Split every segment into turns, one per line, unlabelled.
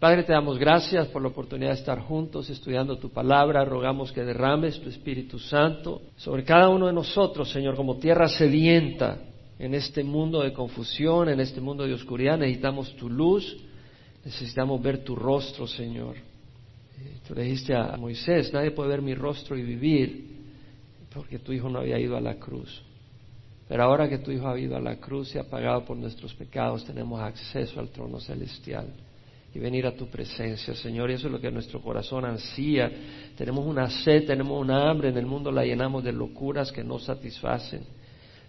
Padre, te damos gracias por la oportunidad de estar juntos estudiando tu palabra. Rogamos que derrames tu Espíritu Santo sobre cada uno de nosotros, Señor, como tierra sedienta en este mundo de confusión, en este mundo de oscuridad. Necesitamos tu luz, necesitamos ver tu rostro, Señor. Eh, tú le dijiste a Moisés, nadie puede ver mi rostro y vivir, porque tu Hijo no había ido a la cruz. Pero ahora que tu Hijo ha ido a la cruz y ha pagado por nuestros pecados, tenemos acceso al trono celestial y venir a tu presencia, Señor. Y eso es lo que nuestro corazón ansía. Tenemos una sed, tenemos una hambre, en el mundo la llenamos de locuras que no satisfacen.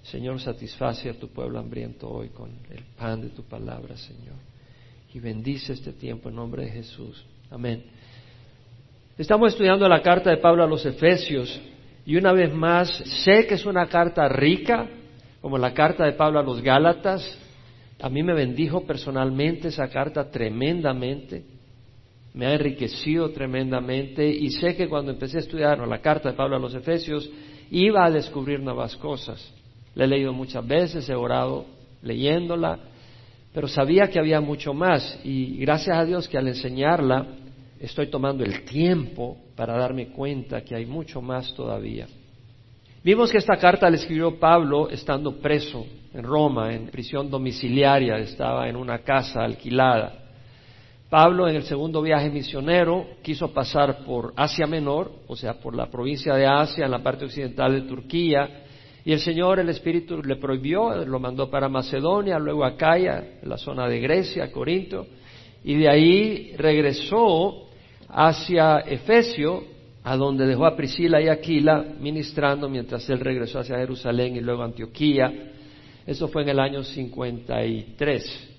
Señor, satisface a tu pueblo hambriento hoy con el pan de tu palabra, Señor. Y bendice este tiempo en nombre de Jesús. Amén. Estamos estudiando la carta de Pablo a los Efesios y una vez más sé que es una carta rica, como la carta de Pablo a los Gálatas, a mí me bendijo personalmente esa carta tremendamente, me ha enriquecido tremendamente y sé que cuando empecé a estudiar la carta de Pablo a los Efesios iba a descubrir nuevas cosas. La he leído muchas veces, he orado leyéndola, pero sabía que había mucho más y gracias a Dios que al enseñarla estoy tomando el tiempo para darme cuenta que hay mucho más todavía. Vimos que esta carta la escribió Pablo estando preso en Roma, en prisión domiciliaria, estaba en una casa alquilada. Pablo en el segundo viaje misionero quiso pasar por Asia Menor, o sea, por la provincia de Asia, en la parte occidental de Turquía, y el Señor, el Espíritu, le prohibió, lo mandó para Macedonia, luego a Caya, en la zona de Grecia, Corinto, y de ahí regresó hacia Efesio, a donde dejó a Priscila y Aquila ministrando mientras él regresó hacia Jerusalén y luego a Antioquía. Eso fue en el año 53,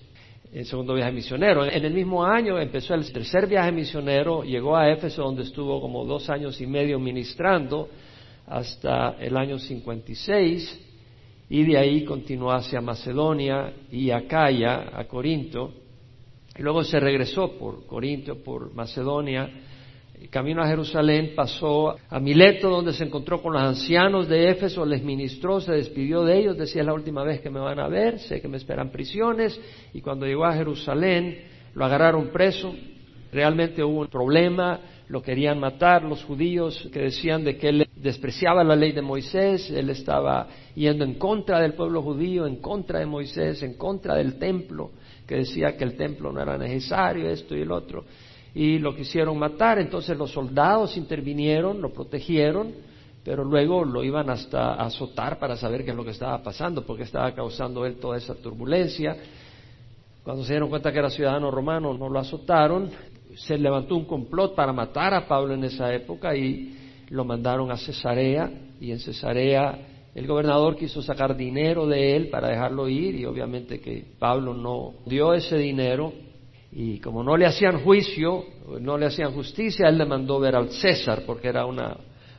el segundo viaje misionero. En el mismo año empezó el tercer viaje misionero, llegó a Éfeso donde estuvo como dos años y medio ministrando hasta el año 56 y de ahí continuó hacia Macedonia y Acaya, a Corinto. Y luego se regresó por Corinto, por Macedonia camino a Jerusalén, pasó a Mileto, donde se encontró con los ancianos de Éfeso, les ministró, se despidió de ellos, decía es la última vez que me van a ver, sé que me esperan prisiones, y cuando llegó a Jerusalén lo agarraron preso, realmente hubo un problema, lo querían matar los judíos que decían de que él despreciaba la ley de Moisés, él estaba yendo en contra del pueblo judío, en contra de Moisés, en contra del templo, que decía que el templo no era necesario, esto y el otro y lo quisieron matar. Entonces los soldados intervinieron, lo protegieron, pero luego lo iban hasta a azotar para saber qué es lo que estaba pasando, porque estaba causando él toda esa turbulencia. Cuando se dieron cuenta que era ciudadano romano, no lo azotaron. Se levantó un complot para matar a Pablo en esa época y lo mandaron a Cesarea. Y en Cesarea el gobernador quiso sacar dinero de él para dejarlo ir y obviamente que Pablo no dio ese dinero y como no le hacían juicio, no le hacían justicia, él le mandó ver al César, porque era una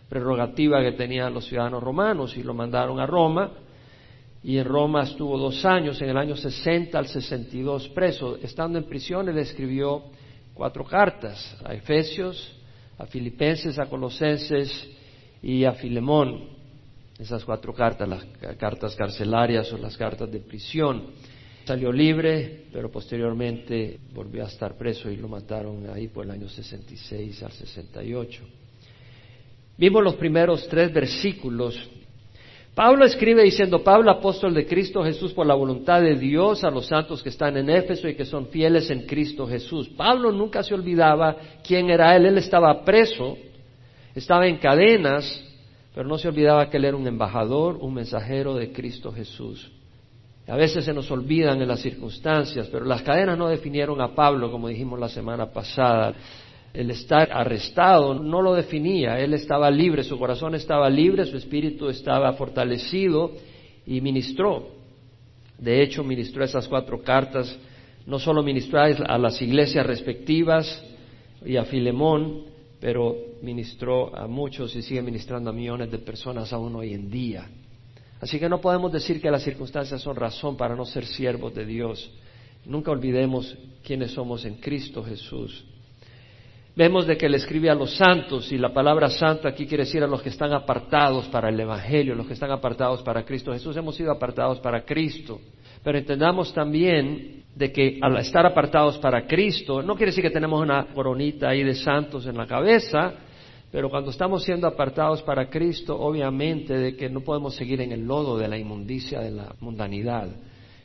prerrogativa que tenían los ciudadanos romanos, y lo mandaron a Roma. Y en Roma estuvo dos años, en el año 60 al 62 preso. Estando en prisión, él escribió cuatro cartas a Efesios, a Filipenses, a Colosenses y a Filemón. Esas cuatro cartas, las cartas carcelarias o las cartas de prisión. Salió libre, pero posteriormente volvió a estar preso y lo mataron ahí por el año 66 al 68. Vimos los primeros tres versículos. Pablo escribe diciendo, Pablo, apóstol de Cristo Jesús, por la voluntad de Dios, a los santos que están en Éfeso y que son fieles en Cristo Jesús. Pablo nunca se olvidaba quién era él. Él estaba preso, estaba en cadenas, pero no se olvidaba que él era un embajador, un mensajero de Cristo Jesús. A veces se nos olvidan en las circunstancias, pero las cadenas no definieron a Pablo, como dijimos la semana pasada. El estar arrestado no lo definía, él estaba libre, su corazón estaba libre, su espíritu estaba fortalecido y ministró. De hecho, ministró esas cuatro cartas, no solo ministró a las iglesias respectivas y a Filemón, pero ministró a muchos y sigue ministrando a millones de personas aún hoy en día. Así que no podemos decir que las circunstancias son razón para no ser siervos de Dios. Nunca olvidemos quiénes somos en Cristo Jesús. Vemos de que Él escribe a los santos y la palabra santo aquí quiere decir a los que están apartados para el Evangelio, los que están apartados para Cristo. Jesús hemos sido apartados para Cristo. Pero entendamos también de que al estar apartados para Cristo, no quiere decir que tenemos una coronita ahí de santos en la cabeza, pero cuando estamos siendo apartados para Cristo, obviamente de que no podemos seguir en el lodo de la inmundicia de la mundanidad.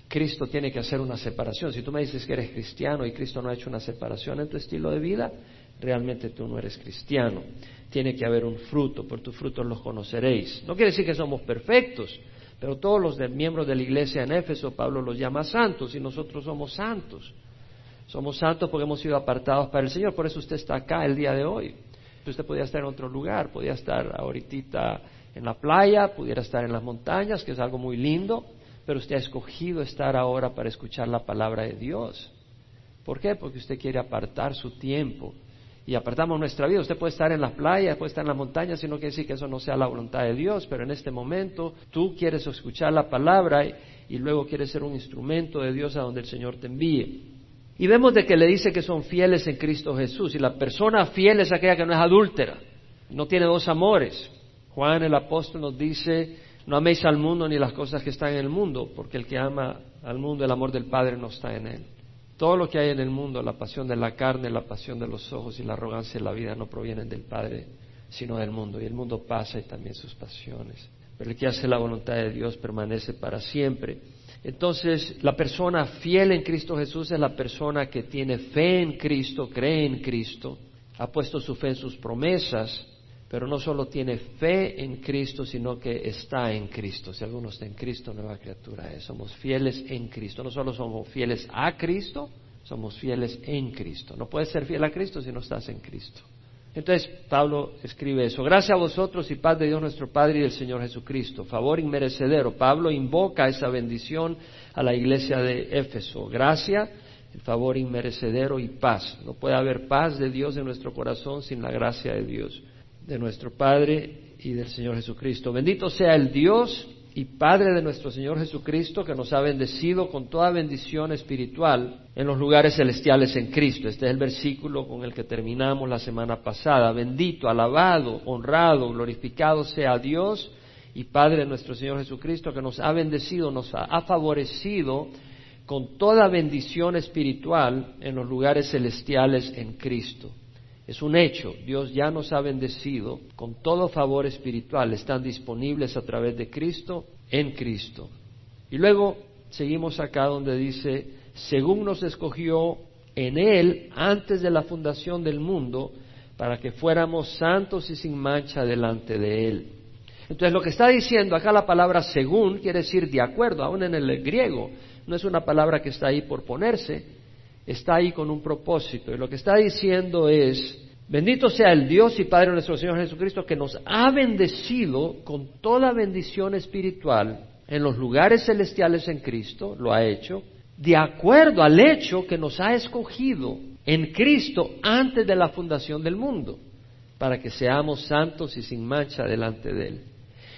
Cristo tiene que hacer una separación. Si tú me dices que eres cristiano y Cristo no ha hecho una separación en tu estilo de vida, realmente tú no eres cristiano. Tiene que haber un fruto, por tus frutos los conoceréis. No quiere decir que somos perfectos, pero todos los miembros de la iglesia en Éfeso, Pablo los llama santos y nosotros somos santos. Somos santos porque hemos sido apartados para el Señor, por eso usted está acá el día de hoy. Usted podía estar en otro lugar, podía estar ahorita en la playa, pudiera estar en las montañas, que es algo muy lindo, pero usted ha escogido estar ahora para escuchar la palabra de Dios. ¿Por qué? Porque usted quiere apartar su tiempo y apartamos nuestra vida. Usted puede estar en las playas, puede estar en las montañas, y no quiere decir que eso no sea la voluntad de Dios, pero en este momento tú quieres escuchar la palabra y, luego quieres ser un instrumento de Dios a donde el Señor te envíe. Y vemos de que le dice que son fieles en Cristo Jesús. Y la persona fiel es aquella que no es adúltera, no tiene dos amores. Juan el apóstol nos dice, no améis al mundo ni las cosas que están en el mundo, porque el que ama al mundo, el amor del Padre no está en él. Todo lo que hay en el mundo, la pasión de la carne, la pasión de los ojos y la arrogancia de la vida no provienen del Padre, sino del mundo. Y el mundo pasa y también sus pasiones. Pero el que hace la voluntad de Dios permanece para siempre. Entonces, la persona fiel en Cristo Jesús es la persona que tiene fe en Cristo, cree en Cristo, ha puesto su fe en sus promesas pero no solo tiene fe en Cristo, sino que está en Cristo. Si alguno está en Cristo, nueva criatura es. Somos fieles en Cristo. No solo somos fieles a Cristo, somos fieles en Cristo. No puedes ser fiel a Cristo si no estás en Cristo. Entonces Pablo escribe eso. Gracias a vosotros y paz de Dios nuestro Padre y del Señor Jesucristo. Favor inmerecedero. Pablo invoca esa bendición a la iglesia de Éfeso. Gracia, el favor inmerecedero y paz. No puede haber paz de Dios en nuestro corazón sin la gracia de Dios de nuestro Padre y del Señor Jesucristo. Bendito sea el Dios y Padre de nuestro Señor Jesucristo, que nos ha bendecido con toda bendición espiritual en los lugares celestiales en Cristo. Este es el versículo con el que terminamos la semana pasada. Bendito, alabado, honrado, glorificado sea Dios y Padre de nuestro Señor Jesucristo, que nos ha bendecido, nos ha favorecido con toda bendición espiritual en los lugares celestiales en Cristo. Es un hecho, Dios ya nos ha bendecido con todo favor espiritual, están disponibles a través de Cristo, en Cristo. Y luego seguimos acá donde dice, según nos escogió en Él antes de la fundación del mundo, para que fuéramos santos y sin mancha delante de Él. Entonces lo que está diciendo acá la palabra según quiere decir de acuerdo, aún en el griego, no es una palabra que está ahí por ponerse, está ahí con un propósito. Y lo que está diciendo es, bendito sea el Dios y Padre nuestro Señor Jesucristo, que nos ha bendecido con toda bendición espiritual en los lugares celestiales en Cristo, lo ha hecho, de acuerdo al hecho que nos ha escogido en Cristo antes de la fundación del mundo, para que seamos santos y sin mancha delante de Él.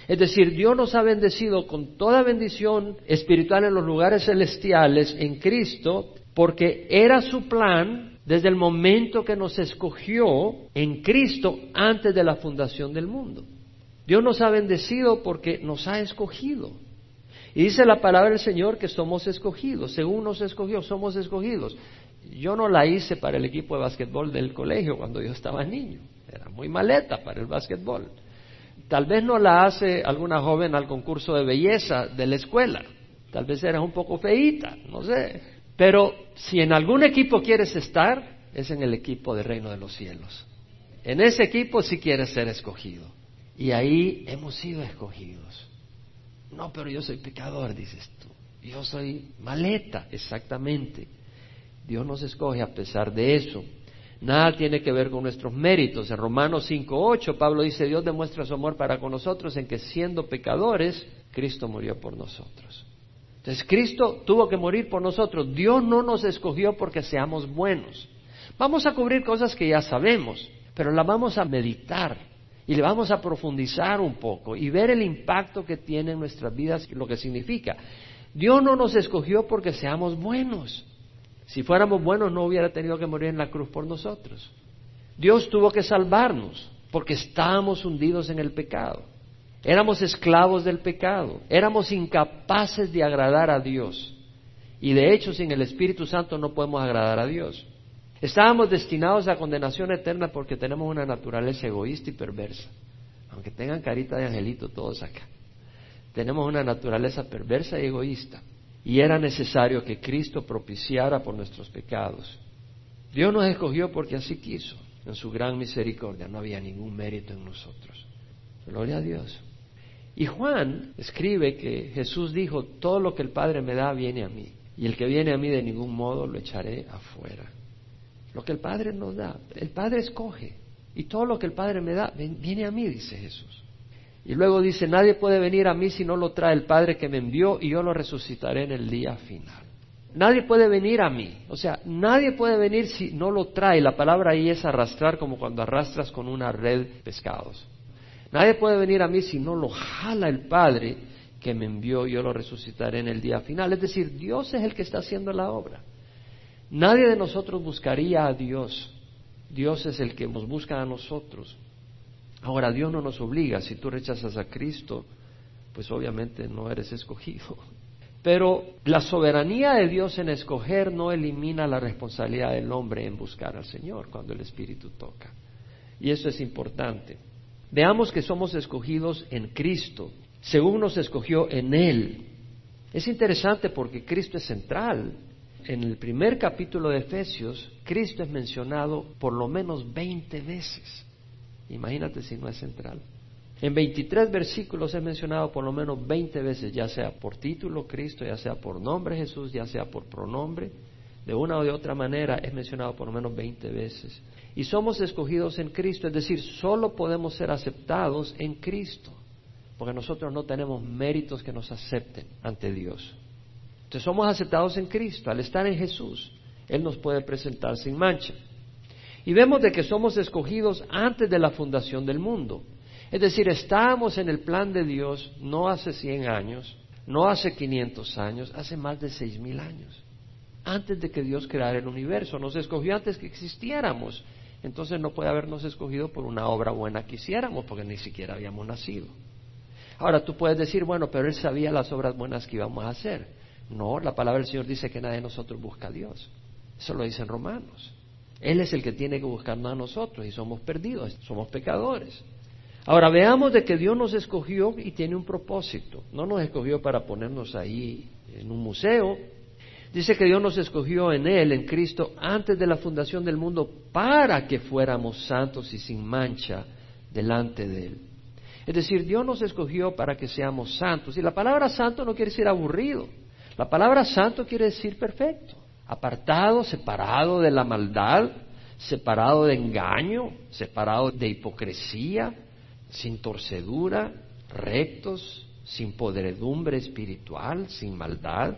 Es decir, Dios nos ha bendecido con toda bendición espiritual en los lugares celestiales en Cristo porque era su plan desde el momento que nos escogió en Cristo antes de la fundación del mundo. Dios nos ha bendecido porque nos ha escogido. Y dice la palabra del Señor que somos escogidos. Según nos escogió, somos escogidos. Yo no la hice para el equipo de básquetbol del colegio cuando yo estaba niño. Era muy maleta para el básquetbol. Tal vez no la hace alguna joven al concurso de belleza de la escuela. Tal vez eres un poco feíta, no sé. Pero si en algún equipo quieres estar, es en el equipo del reino de los cielos. En ese equipo sí quieres ser escogido. Y ahí hemos sido escogidos. No, pero yo soy pecador, dices tú. Yo soy maleta, exactamente. Dios nos escoge a pesar de eso. Nada tiene que ver con nuestros méritos. En Romanos 5.8 Pablo dice, Dios demuestra su amor para con nosotros en que siendo pecadores, Cristo murió por nosotros. Entonces Cristo tuvo que morir por nosotros. Dios no nos escogió porque seamos buenos. Vamos a cubrir cosas que ya sabemos, pero las vamos a meditar y le vamos a profundizar un poco y ver el impacto que tiene en nuestras vidas y lo que significa. Dios no nos escogió porque seamos buenos. Si fuéramos buenos no hubiera tenido que morir en la cruz por nosotros. Dios tuvo que salvarnos porque estábamos hundidos en el pecado. Éramos esclavos del pecado, éramos incapaces de agradar a Dios. Y de hecho, sin el Espíritu Santo no podemos agradar a Dios. Estábamos destinados a condenación eterna porque tenemos una naturaleza egoísta y perversa. Aunque tengan carita de angelito todos acá. Tenemos una naturaleza perversa y egoísta. Y era necesario que Cristo propiciara por nuestros pecados. Dios nos escogió porque así quiso, en su gran misericordia. No había ningún mérito en nosotros. Gloria a Dios. Y Juan escribe que Jesús dijo, todo lo que el Padre me da viene a mí, y el que viene a mí de ningún modo lo echaré afuera. Lo que el Padre nos da, el Padre escoge, y todo lo que el Padre me da viene a mí, dice Jesús. Y luego dice, nadie puede venir a mí si no lo trae el Padre que me envió, y yo lo resucitaré en el día final. Nadie puede venir a mí, o sea, nadie puede venir si no lo trae. La palabra ahí es arrastrar como cuando arrastras con una red pescados. Nadie puede venir a mí si no lo jala el Padre que me envió, yo lo resucitaré en el día final. Es decir, Dios es el que está haciendo la obra. Nadie de nosotros buscaría a Dios. Dios es el que nos busca a nosotros. Ahora, Dios no nos obliga. Si tú rechazas a Cristo, pues obviamente no eres escogido. Pero la soberanía de Dios en escoger no elimina la responsabilidad del hombre en buscar al Señor cuando el Espíritu toca. Y eso es importante. Veamos que somos escogidos en Cristo, según nos escogió en Él. Es interesante porque Cristo es central. En el primer capítulo de Efesios, Cristo es mencionado por lo menos 20 veces. Imagínate si no es central. En 23 versículos es mencionado por lo menos 20 veces, ya sea por título Cristo, ya sea por nombre Jesús, ya sea por pronombre. De una o de otra manera es mencionado por lo menos 20 veces y somos escogidos en Cristo, es decir, solo podemos ser aceptados en Cristo, porque nosotros no tenemos méritos que nos acepten ante Dios. Entonces somos aceptados en Cristo, al estar en Jesús, Él nos puede presentar sin mancha. Y vemos de que somos escogidos antes de la fundación del mundo. Es decir, estábamos en el plan de Dios no hace 100 años, no hace 500 años, hace más de seis mil años. Antes de que Dios creara el universo, nos escogió antes que existiéramos entonces no puede habernos escogido por una obra buena que hiciéramos, porque ni siquiera habíamos nacido. Ahora tú puedes decir, bueno, pero él sabía las obras buenas que íbamos a hacer. No, la palabra del Señor dice que nadie de nosotros busca a Dios. Eso lo dicen Romanos. Él es el que tiene que buscarnos a nosotros y somos perdidos, somos pecadores. Ahora veamos de que Dios nos escogió y tiene un propósito. No nos escogió para ponernos ahí en un museo, Dice que Dios nos escogió en Él, en Cristo, antes de la fundación del mundo, para que fuéramos santos y sin mancha delante de Él. Es decir, Dios nos escogió para que seamos santos. Y la palabra santo no quiere decir aburrido. La palabra santo quiere decir perfecto. Apartado, separado de la maldad, separado de engaño, separado de hipocresía, sin torcedura, rectos, sin podredumbre espiritual, sin maldad.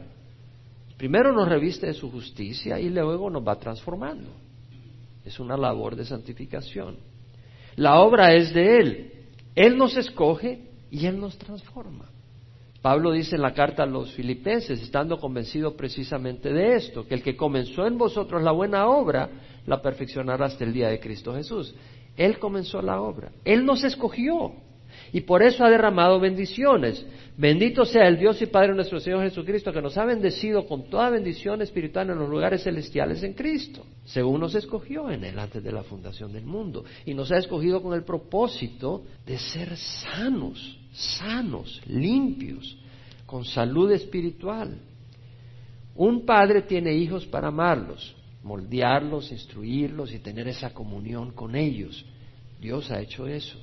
Primero nos reviste de su justicia y luego nos va transformando. Es una labor de santificación. La obra es de Él. Él nos escoge y Él nos transforma. Pablo dice en la carta a los filipenses, estando convencido precisamente de esto, que el que comenzó en vosotros la buena obra, la perfeccionará hasta el día de Cristo Jesús. Él comenzó la obra. Él nos escogió y por eso ha derramado bendiciones. Bendito sea el Dios y Padre nuestro Señor Jesucristo, que nos ha bendecido con toda bendición espiritual en los lugares celestiales en Cristo, según nos escogió en Él antes de la fundación del mundo. Y nos ha escogido con el propósito de ser sanos, sanos, limpios, con salud espiritual. Un padre tiene hijos para amarlos, moldearlos, instruirlos y tener esa comunión con ellos. Dios ha hecho eso.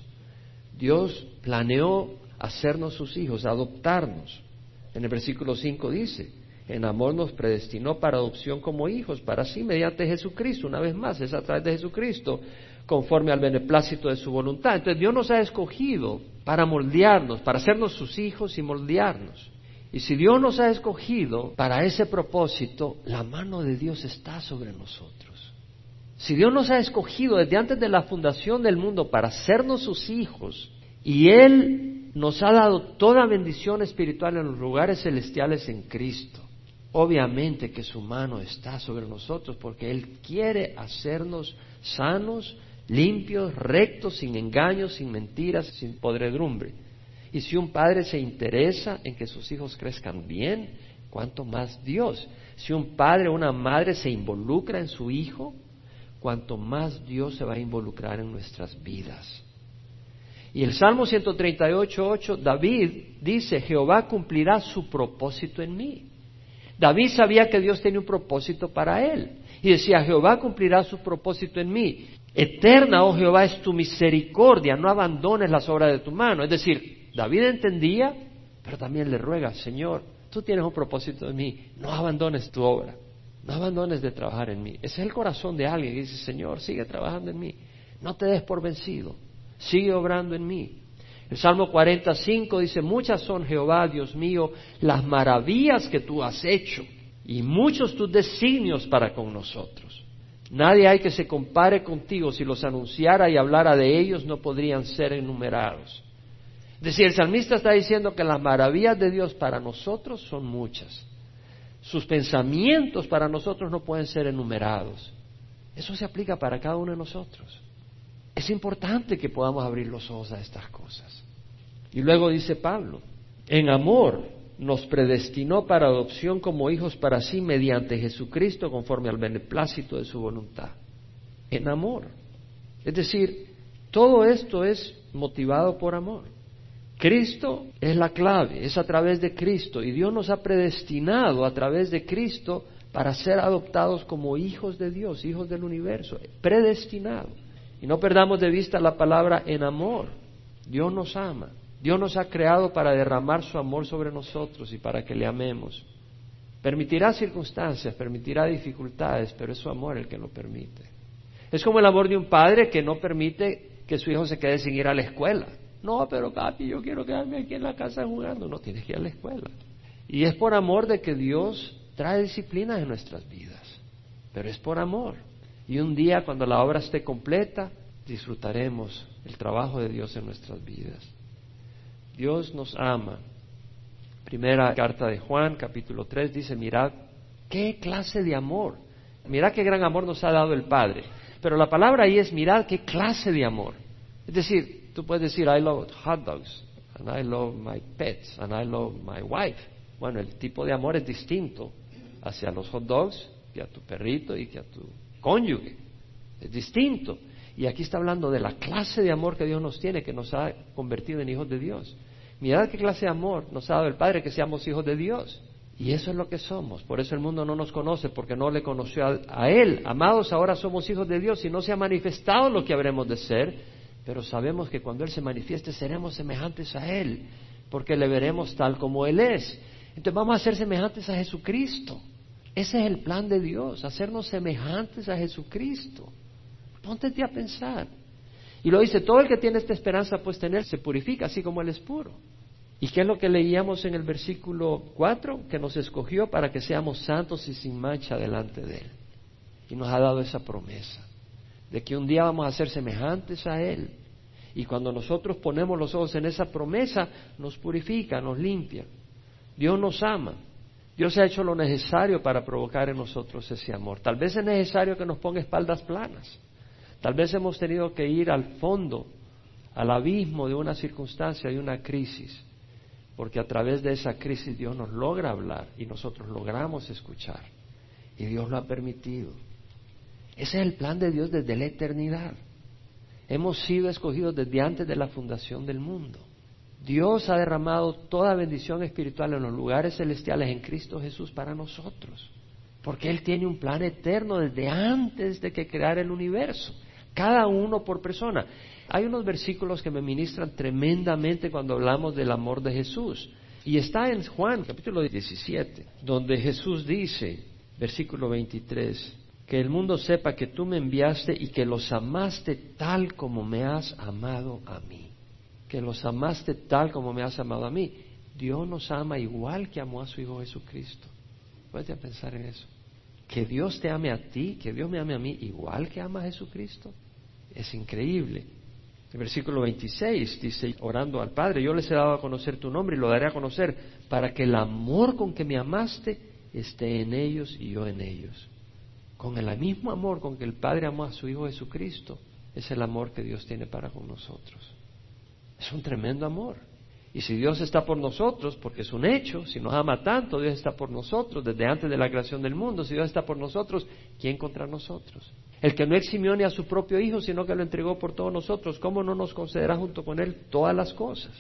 Dios planeó hacernos sus hijos, adoptarnos. En el versículo 5 dice, en amor nos predestinó para adopción como hijos, para sí, mediante Jesucristo, una vez más, es a través de Jesucristo, conforme al beneplácito de su voluntad. Entonces Dios nos ha escogido para moldearnos, para hacernos sus hijos y moldearnos. Y si Dios nos ha escogido para ese propósito, la mano de Dios está sobre nosotros. Si Dios nos ha escogido desde antes de la fundación del mundo para hacernos sus hijos, y Él nos ha dado toda bendición espiritual en los lugares celestiales en Cristo, obviamente que su mano está sobre nosotros porque Él quiere hacernos sanos, limpios, rectos, sin engaños, sin mentiras, sin podredumbre. Y si un padre se interesa en que sus hijos crezcan bien, cuanto más Dios. Si un padre o una madre se involucra en su hijo, cuanto más Dios se va a involucrar en nuestras vidas. Y el Salmo 138.8, David dice, Jehová cumplirá su propósito en mí. David sabía que Dios tenía un propósito para él. Y decía, Jehová cumplirá su propósito en mí. Eterna, oh Jehová, es tu misericordia, no abandones las obras de tu mano. Es decir, David entendía, pero también le ruega, Señor, tú tienes un propósito en mí, no abandones tu obra, no abandones de trabajar en mí. Ese es el corazón de alguien que dice, Señor, sigue trabajando en mí, no te des por vencido, sigue obrando en mí. El Salmo 45 dice, muchas son Jehová, Dios mío, las maravillas que tú has hecho y muchos tus designios para con nosotros. Nadie hay que se compare contigo, si los anunciara y hablara de ellos no podrían ser enumerados. Es decir, el salmista está diciendo que las maravillas de Dios para nosotros son muchas. Sus pensamientos para nosotros no pueden ser enumerados. Eso se aplica para cada uno de nosotros. Es importante que podamos abrir los ojos a estas cosas. Y luego dice Pablo, en amor nos predestinó para adopción como hijos para sí mediante Jesucristo conforme al beneplácito de su voluntad. En amor. Es decir, todo esto es motivado por amor. Cristo es la clave, es a través de Cristo y Dios nos ha predestinado a través de Cristo para ser adoptados como hijos de Dios, hijos del universo, predestinado. Y no perdamos de vista la palabra en amor. Dios nos ama. Dios nos ha creado para derramar su amor sobre nosotros y para que le amemos. Permitirá circunstancias, permitirá dificultades, pero es su amor el que lo permite. Es como el amor de un padre que no permite que su hijo se quede sin ir a la escuela. No, pero papi, yo quiero quedarme aquí en la casa jugando. No, tienes que ir a la escuela. Y es por amor de que Dios trae disciplina en nuestras vidas. Pero es por amor. Y un día, cuando la obra esté completa, disfrutaremos el trabajo de Dios en nuestras vidas. Dios nos ama. Primera carta de Juan, capítulo 3, dice, mirad, qué clase de amor. Mirad qué gran amor nos ha dado el Padre. Pero la palabra ahí es, mirad qué clase de amor. Es decir, Tú puedes decir, I love hot dogs, and I love my pets, and I love my wife. Bueno, el tipo de amor es distinto hacia los hot dogs que a tu perrito y que a tu cónyuge. Es distinto. Y aquí está hablando de la clase de amor que Dios nos tiene, que nos ha convertido en hijos de Dios. Mirad qué clase de amor nos ha dado el Padre, que seamos hijos de Dios. Y eso es lo que somos. Por eso el mundo no nos conoce, porque no le conoció a, a Él. Amados, ahora somos hijos de Dios y no se ha manifestado lo que habremos de ser, pero sabemos que cuando Él se manifieste seremos semejantes a Él, porque le veremos tal como Él es. Entonces vamos a ser semejantes a Jesucristo. Ese es el plan de Dios, hacernos semejantes a Jesucristo. Póntete a pensar. Y lo dice, todo el que tiene esta esperanza pues tener se purifica, así como Él es puro. ¿Y qué es lo que leíamos en el versículo 4? Que nos escogió para que seamos santos y sin mancha delante de Él. Y nos ha dado esa promesa de que un día vamos a ser semejantes a Él. Y cuando nosotros ponemos los ojos en esa promesa, nos purifica, nos limpia. Dios nos ama. Dios ha hecho lo necesario para provocar en nosotros ese amor. Tal vez es necesario que nos ponga espaldas planas. Tal vez hemos tenido que ir al fondo, al abismo de una circunstancia, de una crisis, porque a través de esa crisis Dios nos logra hablar y nosotros logramos escuchar. Y Dios lo ha permitido. Ese es el plan de Dios desde la eternidad. Hemos sido escogidos desde antes de la fundación del mundo. Dios ha derramado toda bendición espiritual en los lugares celestiales en Cristo Jesús para nosotros. Porque Él tiene un plan eterno desde antes de que creara el universo. Cada uno por persona. Hay unos versículos que me ministran tremendamente cuando hablamos del amor de Jesús. Y está en Juan capítulo 17, donde Jesús dice, versículo 23, que el mundo sepa que tú me enviaste y que los amaste tal como me has amado a mí. Que los amaste tal como me has amado a mí. Dios nos ama igual que amó a su Hijo Jesucristo. Puedes pensar en eso. Que Dios te ame a ti, que Dios me ame a mí igual que ama a Jesucristo. Es increíble. El versículo 26 dice, orando al Padre, yo les he dado a conocer tu nombre y lo daré a conocer para que el amor con que me amaste esté en ellos y yo en ellos con el mismo amor con que el Padre amó a su Hijo Jesucristo, es el amor que Dios tiene para con nosotros. Es un tremendo amor. Y si Dios está por nosotros, porque es un hecho, si nos ama tanto, Dios está por nosotros desde antes de la creación del mundo, si Dios está por nosotros, ¿quién contra nosotros? El que no eximió ni a su propio Hijo, sino que lo entregó por todos nosotros, ¿cómo no nos concederá junto con Él todas las cosas?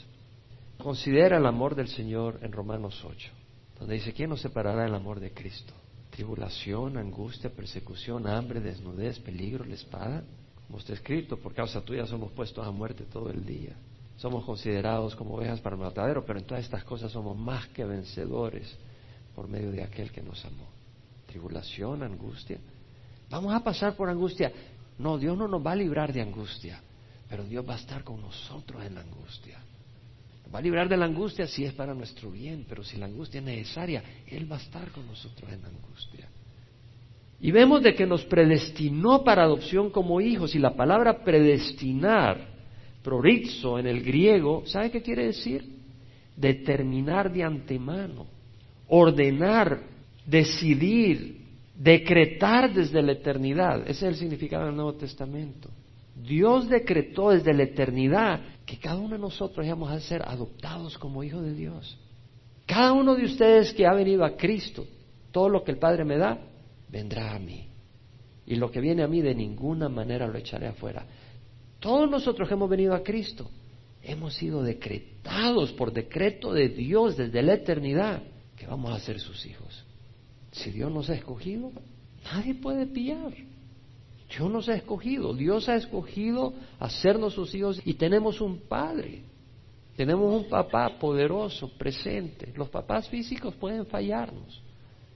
Considera el amor del Señor en Romanos 8, donde dice, ¿quién nos separará del amor de Cristo? Tribulación, angustia, persecución, hambre, desnudez, peligro, la espada. Como está escrito, por causa tuya somos puestos a muerte todo el día somos considerados como ovejas para el matadero, pero en todas estas cosas somos más que vencedores por medio de aquel que nos amó. Tribulación, angustia. Vamos a pasar por angustia. No, Dios no nos va a librar de angustia, pero Dios va a estar con nosotros en la angustia. Va a librar de la angustia si es para nuestro bien, pero si la angustia es necesaria, Él va a estar con nosotros en la angustia. Y vemos de que nos predestinó para adopción como hijos, y la palabra predestinar Prorizo en el griego, ¿sabe qué quiere decir? Determinar de antemano, ordenar, decidir, decretar desde la eternidad. Ese es el significado del Nuevo Testamento. Dios decretó desde la eternidad que cada uno de nosotros íbamos a ser adoptados como hijos de Dios. Cada uno de ustedes que ha venido a Cristo, todo lo que el Padre me da, vendrá a mí. Y lo que viene a mí de ninguna manera lo echaré afuera. Todos nosotros que hemos venido a Cristo hemos sido decretados por decreto de Dios desde la eternidad que vamos a ser sus hijos. Si Dios nos ha escogido, nadie puede pillar. Dios nos ha escogido, Dios ha escogido hacernos sus hijos y tenemos un Padre, tenemos un papá poderoso, presente. Los papás físicos pueden fallarnos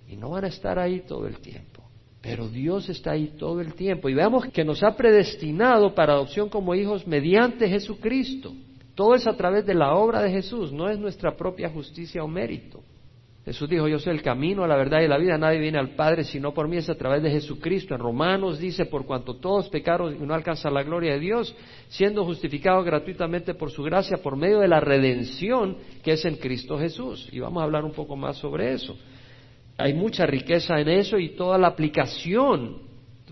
y no van a estar ahí todo el tiempo. Pero Dios está ahí todo el tiempo. Y veamos que nos ha predestinado para adopción como hijos mediante Jesucristo. Todo es a través de la obra de Jesús, no es nuestra propia justicia o mérito. Jesús dijo, yo soy el camino, la verdad y la vida, nadie viene al Padre sino por mí, es a través de Jesucristo. En Romanos dice, por cuanto todos pecaron y no alcanzan la gloria de Dios, siendo justificados gratuitamente por su gracia, por medio de la redención que es en Cristo Jesús. Y vamos a hablar un poco más sobre eso hay mucha riqueza en eso y toda la aplicación,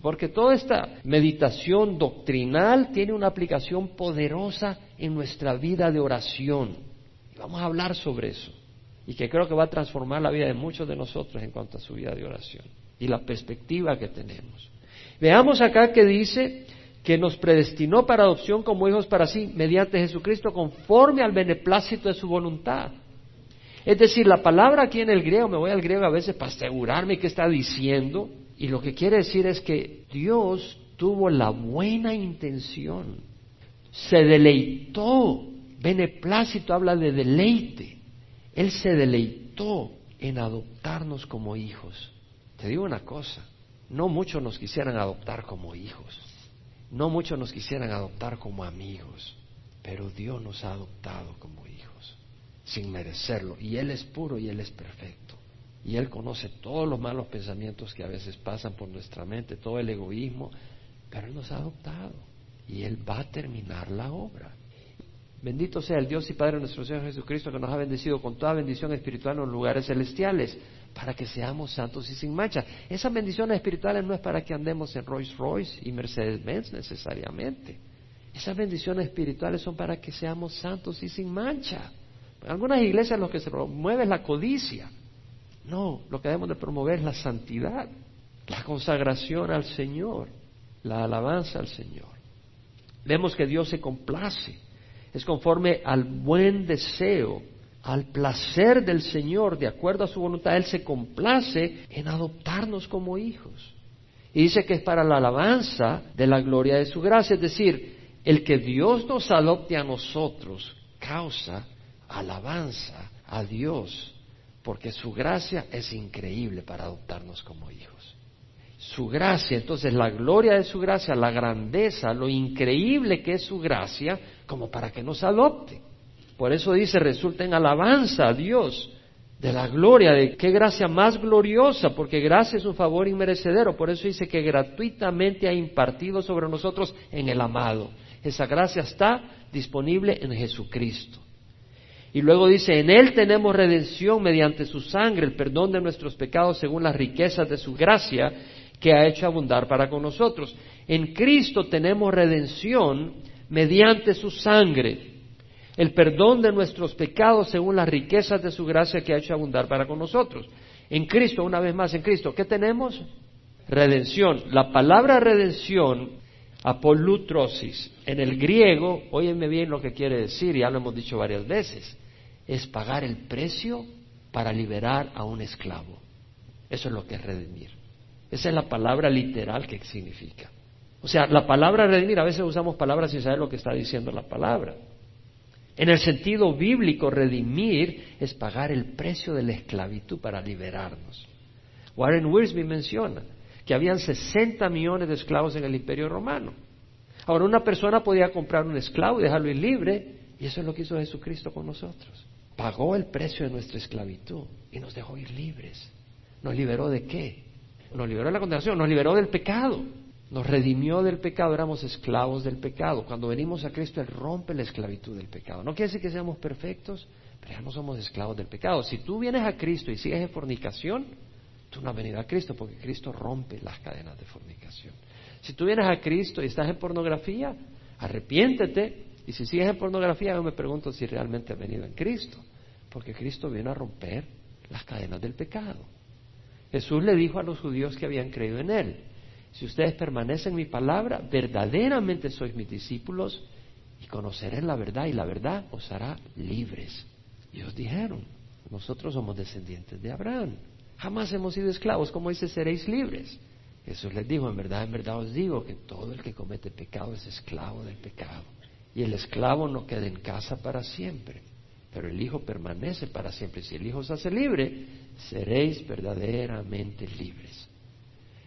porque toda esta meditación doctrinal tiene una aplicación poderosa en nuestra vida de oración. Y vamos a hablar sobre eso y que creo que va a transformar la vida de muchos de nosotros en cuanto a su vida de oración y la perspectiva que tenemos. Veamos acá que dice que nos predestinó para adopción como hijos para sí mediante Jesucristo conforme al beneplácito de su voluntad es decir, la palabra aquí en el griego, me voy al griego a veces para asegurarme qué está diciendo, y lo que quiere decir es que Dios tuvo la buena intención, se deleitó, beneplácito habla de deleite, Él se deleitó en adoptarnos como hijos. Te digo una cosa, no muchos nos quisieran adoptar como hijos, no muchos nos quisieran adoptar como amigos, pero Dios nos ha adoptado como hijos sin merecerlo. Y Él es puro y Él es perfecto. Y Él conoce todos los malos pensamientos que a veces pasan por nuestra mente, todo el egoísmo, pero Él nos ha adoptado y Él va a terminar la obra. Bendito sea el Dios y Padre nuestro Señor Jesucristo que nos ha bendecido con toda bendición espiritual en los lugares celestiales para que seamos santos y sin mancha. Esas bendiciones espirituales no es para que andemos en Rolls Royce y Mercedes Benz necesariamente. Esas bendiciones espirituales son para que seamos santos y sin mancha. En algunas iglesias lo que se promueve es la codicia. No, lo que debemos de promover es la santidad, la consagración al Señor, la alabanza al Señor. Vemos que Dios se complace, es conforme al buen deseo, al placer del Señor, de acuerdo a su voluntad, Él se complace en adoptarnos como hijos. Y dice que es para la alabanza de la gloria de su gracia, es decir, el que Dios nos adopte a nosotros causa alabanza a Dios, porque su gracia es increíble para adoptarnos como hijos. Su gracia, entonces la gloria de su gracia, la grandeza, lo increíble que es su gracia, como para que nos adopte. Por eso dice, resulta en alabanza a Dios de la gloria, de qué gracia más gloriosa, porque gracia es un favor inmerecedero. Por eso dice que gratuitamente ha impartido sobre nosotros en el amado. Esa gracia está disponible en Jesucristo. Y luego dice, en Él tenemos redención mediante su sangre, el perdón de nuestros pecados según las riquezas de su gracia que ha hecho abundar para con nosotros. En Cristo tenemos redención mediante su sangre. el perdón de nuestros pecados según las riquezas de su gracia que ha hecho abundar para con nosotros. En Cristo, una vez más en Cristo, ¿qué tenemos? Redención. La palabra redención, apolutrosis, en el griego, óyeme bien lo que quiere decir, ya lo hemos dicho varias veces, es pagar el precio para liberar a un esclavo. Eso es lo que es redimir. Esa es la palabra literal que significa. O sea, la palabra redimir, a veces usamos palabras sin saber lo que está diciendo la palabra. En el sentido bíblico, redimir es pagar el precio de la esclavitud para liberarnos. Warren Wiersbe menciona que habían 60 millones de esclavos en el imperio romano. Ahora, una persona podía comprar un esclavo y dejarlo ir libre, y eso es lo que hizo Jesucristo con nosotros. Pagó el precio de nuestra esclavitud y nos dejó ir libres. ¿Nos liberó de qué? Nos liberó de la condenación, nos liberó del pecado nos redimió del pecado, éramos esclavos del pecado. Cuando venimos a Cristo, Él rompe la esclavitud del pecado. No quiere decir que seamos perfectos, pero ya no somos esclavos del pecado. Si tú vienes a Cristo y sigues en fornicación, tú no has venido a Cristo porque Cristo rompe las cadenas de fornicación. Si tú vienes a Cristo y estás en pornografía, arrepiéntete. Y si sigues en pornografía, yo me pregunto si realmente has venido en Cristo. Porque Cristo vino a romper las cadenas del pecado. Jesús le dijo a los judíos que habían creído en Él, si ustedes permanecen en mi palabra, verdaderamente sois mis discípulos y conocerán la verdad y la verdad os hará libres. Y os dijeron, nosotros somos descendientes de Abraham. Jamás hemos sido esclavos, como dice, seréis libres. Jesús les dijo, en verdad, en verdad os digo que todo el que comete pecado es esclavo del pecado. Y el esclavo no queda en casa para siempre, pero el Hijo permanece para siempre. Si el Hijo os hace libre, seréis verdaderamente libres.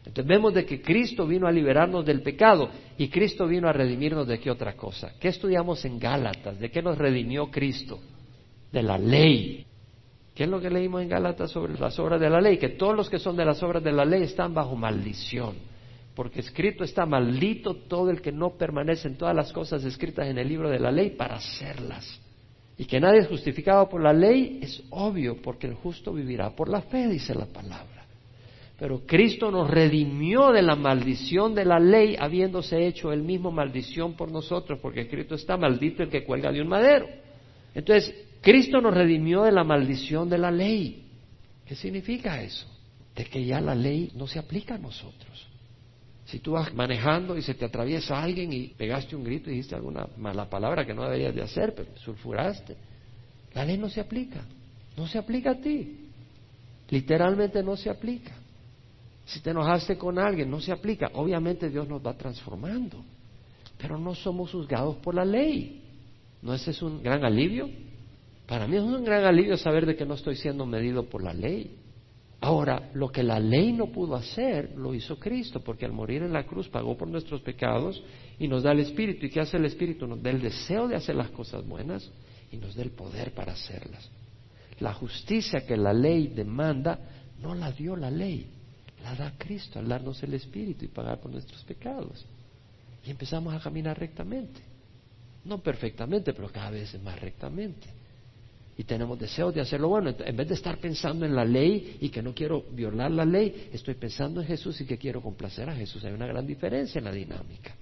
Entonces vemos de que Cristo vino a liberarnos del pecado y Cristo vino a redimirnos de qué otra cosa. ¿Qué estudiamos en Gálatas? ¿De qué nos redimió Cristo? De la ley. ¿Qué es lo que leímos en Gálatas sobre las obras de la ley? Que todos los que son de las obras de la ley están bajo maldición. Porque escrito está maldito todo el que no permanece en todas las cosas escritas en el libro de la ley para hacerlas. Y que nadie es justificado por la ley es obvio, porque el justo vivirá por la fe, dice la palabra. Pero Cristo nos redimió de la maldición de la ley, habiéndose hecho el mismo maldición por nosotros, porque Cristo está maldito el que cuelga de un madero. Entonces, Cristo nos redimió de la maldición de la ley. ¿Qué significa eso? De que ya la ley no se aplica a nosotros. Si tú vas manejando y se te atraviesa alguien y pegaste un grito y dijiste alguna mala palabra que no deberías de hacer, pero sulfuraste, la ley no se aplica. No se aplica a ti. Literalmente no se aplica. Si te enojaste con alguien, no se aplica. Obviamente Dios nos va transformando, pero no somos juzgados por la ley. ¿No ese es un gran alivio? Para mí es un gran alivio saber de que no estoy siendo medido por la ley. Ahora, lo que la ley no pudo hacer, lo hizo Cristo, porque al morir en la cruz pagó por nuestros pecados y nos da el Espíritu. ¿Y qué hace el Espíritu? Nos da el deseo de hacer las cosas buenas y nos da el poder para hacerlas. La justicia que la ley demanda no la dio la ley, la da Cristo al darnos el Espíritu y pagar por nuestros pecados. Y empezamos a caminar rectamente. No perfectamente, pero cada vez más rectamente. Y tenemos deseos de hacerlo bueno. En vez de estar pensando en la ley y que no quiero violar la ley, estoy pensando en Jesús y que quiero complacer a Jesús. Hay una gran diferencia en la dinámica.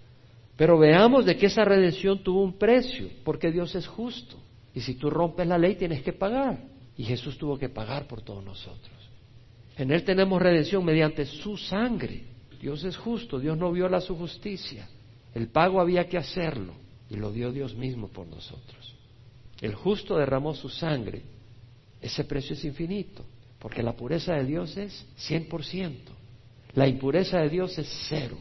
Pero veamos de que esa redención tuvo un precio, porque Dios es justo. Y si tú rompes la ley, tienes que pagar. Y Jesús tuvo que pagar por todos nosotros. En Él tenemos redención mediante su sangre. Dios es justo, Dios no viola su justicia. El pago había que hacerlo y lo dio Dios mismo por nosotros. El justo derramó su sangre. Ese precio es infinito, porque la pureza de Dios es 100%. La impureza de Dios es cero.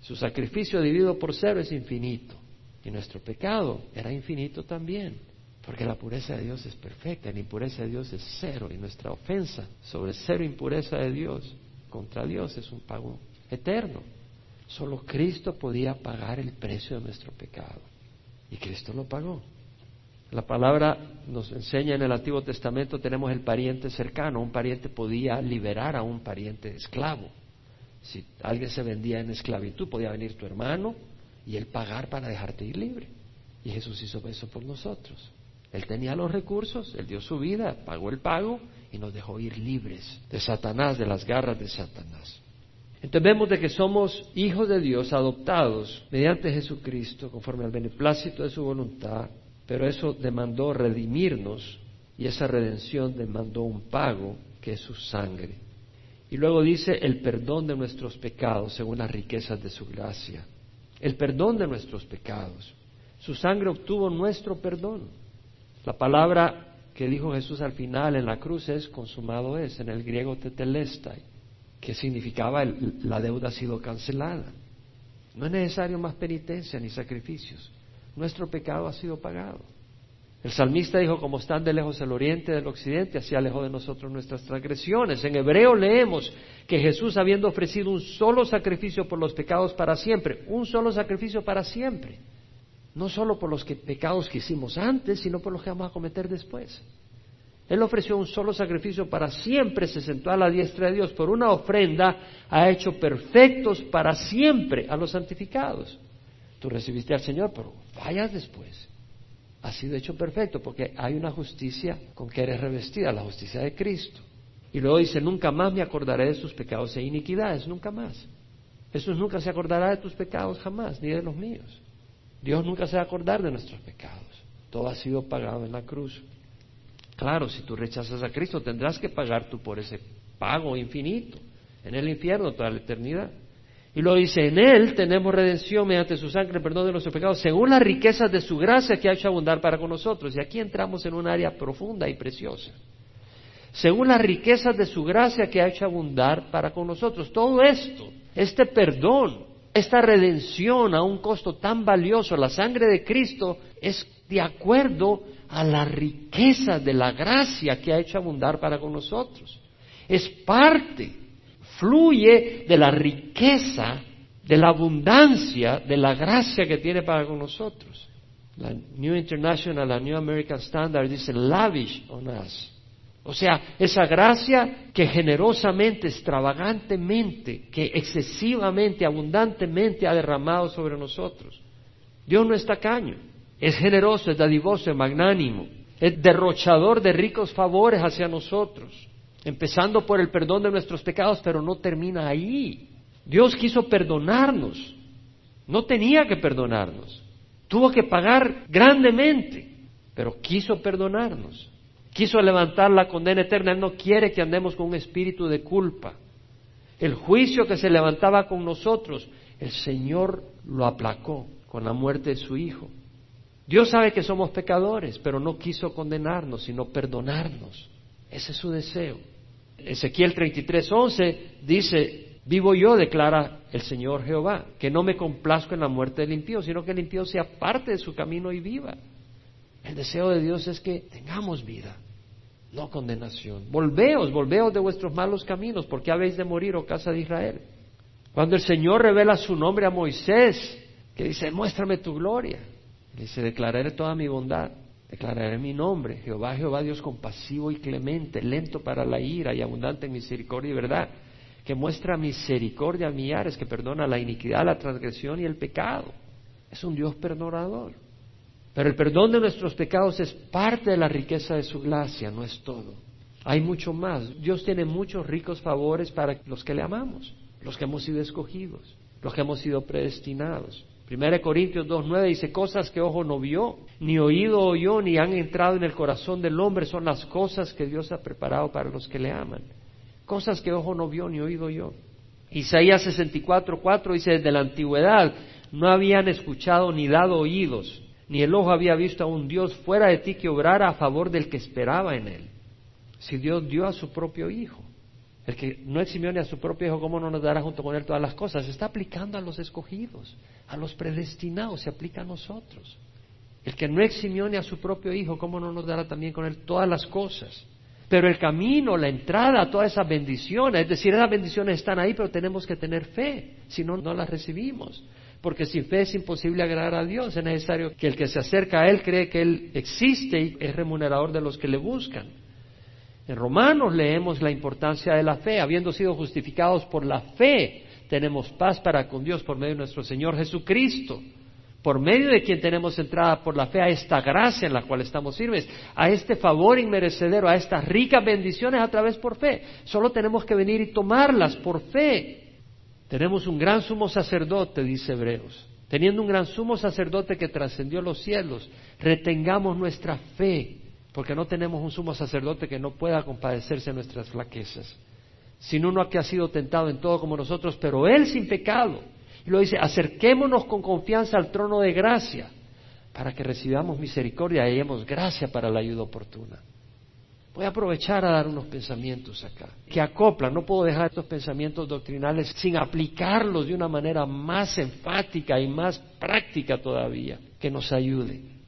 Su sacrificio dividido por cero es infinito. Y nuestro pecado era infinito también. Porque la pureza de Dios es perfecta, la impureza de Dios es cero y nuestra ofensa sobre cero impureza de Dios contra Dios es un pago eterno. Solo Cristo podía pagar el precio de nuestro pecado y Cristo lo pagó. La palabra nos enseña en el Antiguo Testamento tenemos el pariente cercano, un pariente podía liberar a un pariente esclavo. Si alguien se vendía en esclavitud, podía venir tu hermano y él pagar para dejarte ir libre. Y Jesús hizo eso por nosotros. Él tenía los recursos, él dio su vida, pagó el pago y nos dejó ir libres de Satanás, de las garras de Satanás. Entonces vemos de que somos hijos de Dios adoptados mediante Jesucristo conforme al beneplácito de su voluntad pero eso demandó redimirnos y esa redención demandó un pago que es su sangre. Y luego dice el perdón de nuestros pecados según las riquezas de su gracia. El perdón de nuestros pecados. Su sangre obtuvo nuestro perdón. La palabra que dijo Jesús al final en la cruz es consumado es, en el griego tetelestai, que significaba la deuda ha sido cancelada. No es necesario más penitencia ni sacrificios nuestro pecado ha sido pagado. El salmista dijo, como están de lejos el oriente del occidente, así alejó de nosotros nuestras transgresiones. En hebreo leemos que Jesús, habiendo ofrecido un solo sacrificio por los pecados para siempre, un solo sacrificio para siempre, no solo por los pecados que hicimos antes, sino por los que vamos a cometer después. Él ofreció un solo sacrificio para siempre, se sentó a la diestra de Dios, por una ofrenda ha hecho perfectos para siempre a los santificados. Tú recibiste al Señor, pero vayas después. Ha sido hecho perfecto porque hay una justicia con que eres revestida, la justicia de Cristo. Y luego dice, nunca más me acordaré de sus pecados e iniquidades, nunca más. Jesús nunca se acordará de tus pecados jamás, ni de los míos. Dios nunca se va a acordar de nuestros pecados. Todo ha sido pagado en la cruz. Claro, si tú rechazas a Cristo, tendrás que pagar tú por ese pago infinito en el infierno toda la eternidad. Y lo dice, en Él tenemos redención mediante su sangre, perdón de nuestros pecados, según las riquezas de su gracia que ha hecho abundar para con nosotros. Y aquí entramos en un área profunda y preciosa. Según las riquezas de su gracia que ha hecho abundar para con nosotros. Todo esto, este perdón, esta redención a un costo tan valioso, la sangre de Cristo, es de acuerdo a la riqueza de la gracia que ha hecho abundar para con nosotros. Es parte fluye de la riqueza, de la abundancia, de la gracia que tiene para con nosotros. La New International, la New American Standard dice lavish on us. O sea, esa gracia que generosamente, extravagantemente, que excesivamente, abundantemente ha derramado sobre nosotros. Dios no es tacaño, es generoso, es dadivoso, es magnánimo, es derrochador de ricos favores hacia nosotros empezando por el perdón de nuestros pecados, pero no termina ahí. Dios quiso perdonarnos, no tenía que perdonarnos, tuvo que pagar grandemente, pero quiso perdonarnos, quiso levantar la condena eterna, Él no quiere que andemos con un espíritu de culpa. El juicio que se levantaba con nosotros, el Señor lo aplacó con la muerte de su Hijo. Dios sabe que somos pecadores, pero no quiso condenarnos, sino perdonarnos. Ese es su deseo. Ezequiel 33:11 dice, vivo yo, declara el Señor Jehová, que no me complazco en la muerte del impío, sino que el impío sea parte de su camino y viva. El deseo de Dios es que tengamos vida, no condenación. Volveos, volveos de vuestros malos caminos, porque habéis de morir, oh casa de Israel. Cuando el Señor revela su nombre a Moisés, que dice, muéstrame tu gloria, dice, declararé toda mi bondad. Declararé mi nombre, Jehová, Jehová, Dios compasivo y clemente, lento para la ira y abundante en misericordia y verdad, que muestra misericordia a millares, que perdona la iniquidad, la transgresión y el pecado. Es un Dios perdonador. Pero el perdón de nuestros pecados es parte de la riqueza de su gracia, no es todo. Hay mucho más. Dios tiene muchos ricos favores para los que le amamos, los que hemos sido escogidos, los que hemos sido predestinados. Primera Corintios 2.9 dice, cosas que ojo no vio, ni oído oyó, ni han entrado en el corazón del hombre, son las cosas que Dios ha preparado para los que le aman. Cosas que ojo no vio, ni oído yo. Isaías 64.4 dice, desde la antigüedad no habían escuchado ni dado oídos, ni el ojo había visto a un Dios fuera de ti que obrara a favor del que esperaba en él. Si Dios dio a su propio Hijo, el que no eximió ni a su propio Hijo, ¿cómo no nos dará junto con Él todas las cosas? Se está aplicando a los escogidos, a los predestinados, se aplica a nosotros. El que no eximió ni a su propio Hijo, ¿cómo no nos dará también con Él todas las cosas? Pero el camino, la entrada a todas esas bendiciones, es decir, esas bendiciones están ahí, pero tenemos que tener fe, si no, no las recibimos. Porque sin fe es imposible agradar a Dios, es necesario que el que se acerca a Él cree que Él existe y es remunerador de los que le buscan. En Romanos leemos la importancia de la fe. Habiendo sido justificados por la fe, tenemos paz para con Dios por medio de nuestro Señor Jesucristo. Por medio de quien tenemos entrada por la fe a esta gracia en la cual estamos firmes, a este favor inmerecedero, a estas ricas bendiciones a través por fe. Solo tenemos que venir y tomarlas por fe. Tenemos un gran sumo sacerdote, dice Hebreos, Teniendo un gran sumo sacerdote que trascendió los cielos, retengamos nuestra fe, porque no tenemos un sumo sacerdote que no pueda compadecerse de nuestras flaquezas, sino uno que ha sido tentado en todo como nosotros, pero él sin pecado. Y lo dice, acerquémonos con confianza al trono de gracia, para que recibamos misericordia y hallemos gracia para la ayuda oportuna. Voy a aprovechar a dar unos pensamientos acá, que acoplan, no puedo dejar estos pensamientos doctrinales sin aplicarlos de una manera más enfática y más práctica todavía, que nos ayude.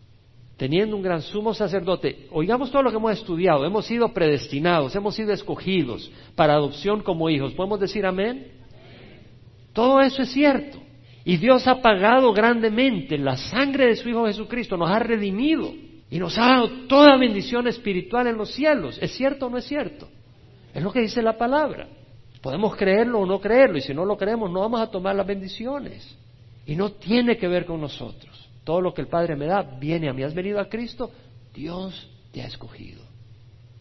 Teniendo un gran sumo sacerdote, oigamos todo lo que hemos estudiado, hemos sido predestinados, hemos sido escogidos para adopción como hijos. ¿Podemos decir amén? Todo eso es cierto. Y Dios ha pagado grandemente la sangre de su Hijo Jesucristo, nos ha redimido y nos ha dado toda bendición espiritual en los cielos. ¿Es cierto o no es cierto? Es lo que dice la palabra. Podemos creerlo o no creerlo, y si no lo creemos no vamos a tomar las bendiciones. Y no tiene que ver con nosotros. Todo lo que el Padre me da viene a mí. ¿Has venido a Cristo? Dios te ha escogido.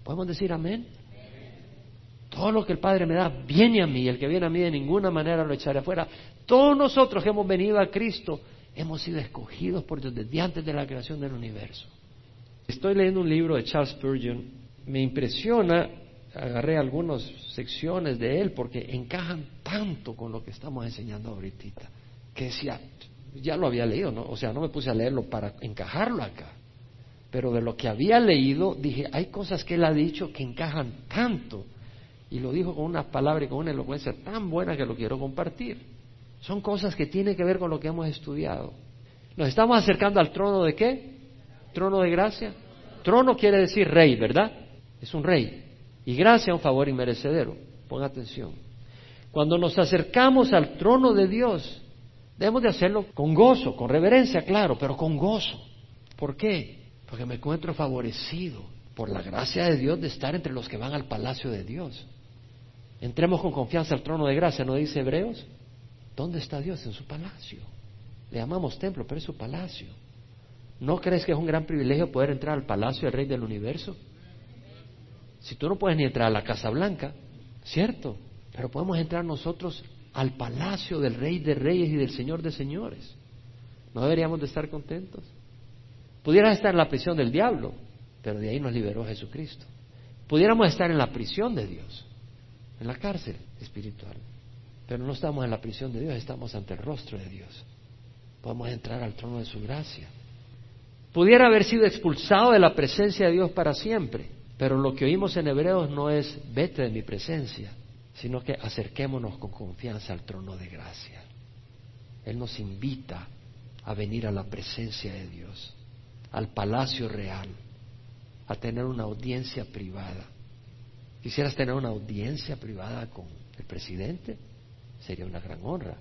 ¿Podemos decir amén? Todo lo que el Padre me da viene a mí. El que viene a mí de ninguna manera lo echaré afuera. Todos nosotros que hemos venido a Cristo hemos sido escogidos por Dios desde antes de la creación del universo. Estoy leyendo un libro de Charles Spurgeon. Me impresiona, agarré algunas secciones de él porque encajan tanto con lo que estamos enseñando ahorita. Que decía, ya lo había leído, ¿no? O sea, no me puse a leerlo para encajarlo acá. Pero de lo que había leído, dije, hay cosas que él ha dicho que encajan tanto. Y lo dijo con una palabra y con una elocuencia tan buena que lo quiero compartir. Son cosas que tienen que ver con lo que hemos estudiado. Nos estamos acercando al trono de qué? trono de gracia. Trono quiere decir rey, ¿verdad? Es un rey. Y gracia un favor inmerecedero. Ponga atención. Cuando nos acercamos al trono de Dios, debemos de hacerlo con gozo, con reverencia, claro, pero con gozo. ¿Por qué? Porque me encuentro favorecido por la gracia de Dios de estar entre los que van al palacio de Dios. Entremos con confianza al trono de gracia, ¿no dice Hebreos? ¿Dónde está Dios? En su palacio. Le llamamos templo, pero es su palacio. ¿No crees que es un gran privilegio poder entrar al palacio del Rey del Universo? Si tú no puedes ni entrar a la Casa Blanca, ¿cierto? Pero podemos entrar nosotros al palacio del Rey de Reyes y del Señor de Señores. ¿No deberíamos de estar contentos? Pudieras estar en la prisión del diablo, pero de ahí nos liberó Jesucristo. Pudiéramos estar en la prisión de Dios, en la cárcel espiritual, pero no estamos en la prisión de Dios, estamos ante el rostro de Dios. Podemos entrar al trono de su gracia pudiera haber sido expulsado de la presencia de Dios para siempre. Pero lo que oímos en Hebreos no es vete de mi presencia, sino que acerquémonos con confianza al trono de gracia. Él nos invita a venir a la presencia de Dios, al palacio real, a tener una audiencia privada. ¿Quisieras tener una audiencia privada con el presidente? Sería una gran honra.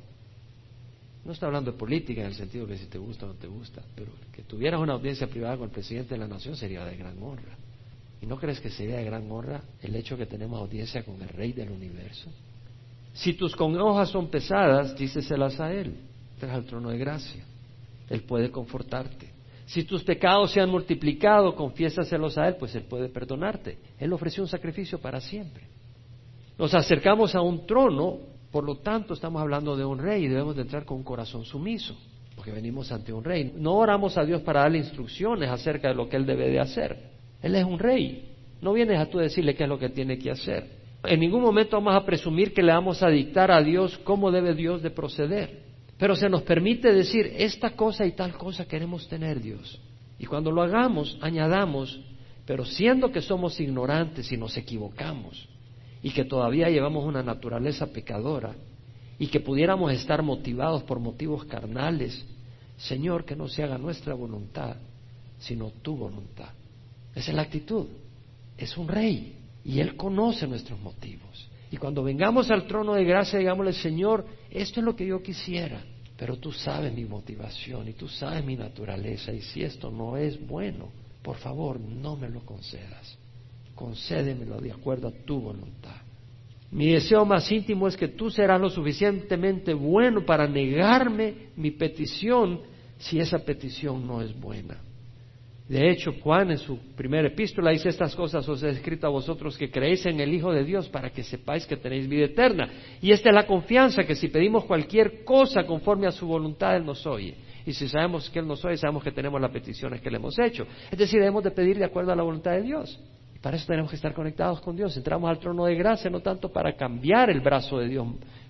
No está hablando de política en el sentido que si te gusta o no te gusta, pero que tuvieras una audiencia privada con el presidente de la nación sería de gran honra. ¿Y no crees que sería de gran honra el hecho que tenemos audiencia con el rey del universo? Si tus congojas son pesadas, díceselas a él, trae al trono de gracia. Él puede confortarte. Si tus pecados se han multiplicado, confiésaselos a él, pues él puede perdonarte. Él ofreció un sacrificio para siempre. Nos acercamos a un trono por lo tanto, estamos hablando de un rey y debemos de entrar con un corazón sumiso, porque venimos ante un rey. No oramos a Dios para darle instrucciones acerca de lo que Él debe de hacer. Él es un rey. No vienes a tú decirle qué es lo que tiene que hacer. En ningún momento vamos a presumir que le vamos a dictar a Dios cómo debe Dios de proceder. Pero se nos permite decir, esta cosa y tal cosa queremos tener Dios. Y cuando lo hagamos, añadamos, pero siendo que somos ignorantes y nos equivocamos, y que todavía llevamos una naturaleza pecadora y que pudiéramos estar motivados por motivos carnales, Señor, que no se haga nuestra voluntad, sino tu voluntad. Esa es la actitud. Es un rey y Él conoce nuestros motivos. Y cuando vengamos al trono de gracia, digámosle, Señor, esto es lo que yo quisiera, pero tú sabes mi motivación y tú sabes mi naturaleza y si esto no es bueno, por favor, no me lo concedas concédemelo de acuerdo a tu voluntad. Mi deseo más íntimo es que tú serás lo suficientemente bueno para negarme mi petición si esa petición no es buena. De hecho, Juan en su primera epístola dice estas cosas os he escrito a vosotros que creéis en el Hijo de Dios para que sepáis que tenéis vida eterna. Y esta es la confianza que si pedimos cualquier cosa conforme a su voluntad, Él nos oye. Y si sabemos que Él nos oye, sabemos que tenemos las peticiones que le hemos hecho. Es decir, debemos de pedir de acuerdo a la voluntad de Dios. Y para eso tenemos que estar conectados con Dios. Entramos al trono de gracia no tanto para cambiar el brazo de Dios,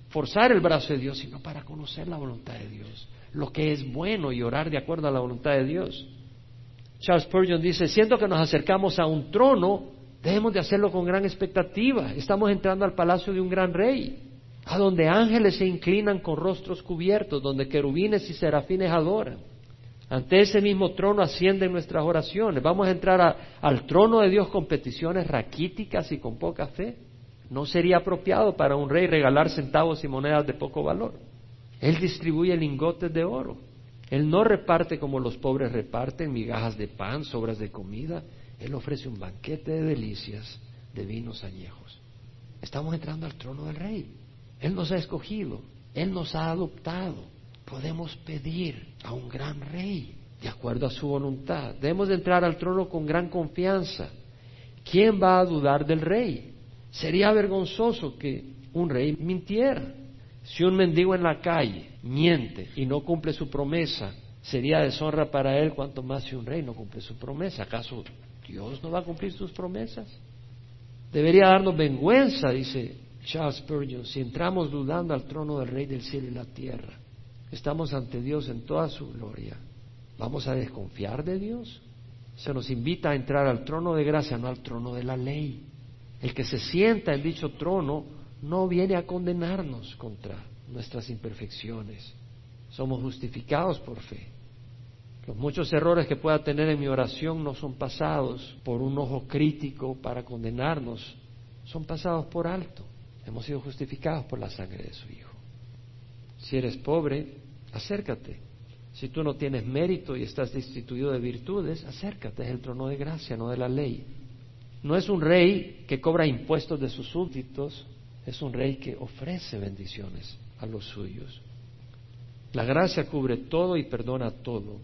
forzar el brazo de Dios, sino para conocer la voluntad de Dios, lo que es bueno y orar de acuerdo a la voluntad de Dios. Charles Spurgeon dice, siendo que nos acercamos a un trono, debemos de hacerlo con gran expectativa. Estamos entrando al palacio de un gran rey, a donde ángeles se inclinan con rostros cubiertos, donde querubines y serafines adoran. Ante ese mismo trono ascienden nuestras oraciones. Vamos a entrar al trono de Dios con peticiones raquíticas y con poca fe. No sería apropiado para un rey regalar centavos y monedas de poco valor. Él distribuye lingotes de oro. Él no reparte como los pobres reparten migajas de pan, sobras de comida. Él ofrece un banquete de delicias, de vinos añejos. Estamos entrando al trono del rey. Él nos ha escogido, Él nos ha adoptado. Podemos pedir a un gran rey de acuerdo a su voluntad. Debemos de entrar al trono con gran confianza. ¿Quién va a dudar del rey? Sería vergonzoso que un rey mintiera. Si un mendigo en la calle miente y no cumple su promesa, sería deshonra para él cuanto más si un rey no cumple su promesa. ¿Acaso Dios no va a cumplir sus promesas? Debería darnos vergüenza, dice Charles Spurgeon, si entramos dudando al trono del Rey del cielo y la tierra. Estamos ante Dios en toda su gloria. ¿Vamos a desconfiar de Dios? Se nos invita a entrar al trono de gracia, no al trono de la ley. El que se sienta en dicho trono no viene a condenarnos contra nuestras imperfecciones. Somos justificados por fe. Los muchos errores que pueda tener en mi oración no son pasados por un ojo crítico para condenarnos, son pasados por alto. Hemos sido justificados por la sangre de su Hijo. Si eres pobre, acércate. Si tú no tienes mérito y estás destituido de virtudes, acércate. Es el trono de gracia, no de la ley. No es un rey que cobra impuestos de sus súbditos, es un rey que ofrece bendiciones a los suyos. La gracia cubre todo y perdona todo.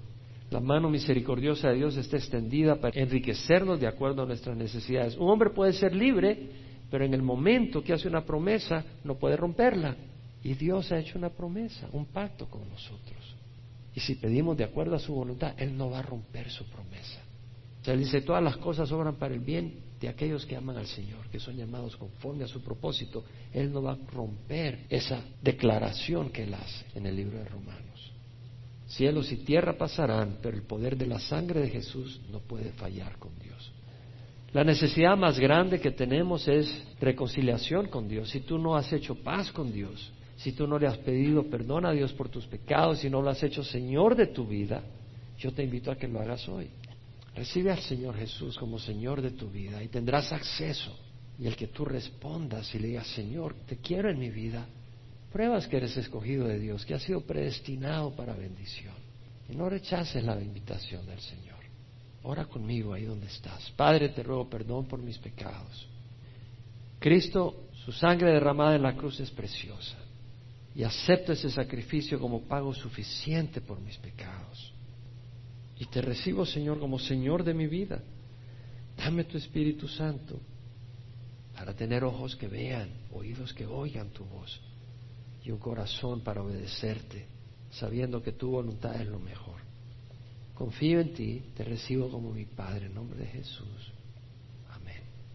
La mano misericordiosa de Dios está extendida para enriquecernos de acuerdo a nuestras necesidades. Un hombre puede ser libre, pero en el momento que hace una promesa no puede romperla. Y Dios ha hecho una promesa, un pacto con nosotros. Y si pedimos de acuerdo a su voluntad, Él no va a romper su promesa. Sea, Él dice, todas las cosas obran para el bien de aquellos que aman al Señor, que son llamados conforme a su propósito, Él no va a romper esa declaración que Él hace en el libro de Romanos. Cielos y tierra pasarán, pero el poder de la sangre de Jesús no puede fallar con Dios. La necesidad más grande que tenemos es reconciliación con Dios. Si tú no has hecho paz con Dios, si tú no le has pedido perdón a Dios por tus pecados, si no lo has hecho Señor de tu vida, yo te invito a que lo hagas hoy. Recibe al Señor Jesús como Señor de tu vida y tendrás acceso. Y el que tú respondas y le digas, Señor, te quiero en mi vida, pruebas que eres escogido de Dios, que has sido predestinado para bendición. Y no rechaces la invitación del Señor. Ora conmigo ahí donde estás. Padre, te ruego perdón por mis pecados. Cristo, su sangre derramada en la cruz es preciosa. Y acepto ese sacrificio como pago suficiente por mis pecados. Y te recibo, Señor, como Señor de mi vida. Dame tu Espíritu Santo para tener ojos que vean, oídos que oigan tu voz y un corazón para obedecerte, sabiendo que tu voluntad es lo mejor. Confío en ti, te recibo como mi Padre, en nombre de Jesús.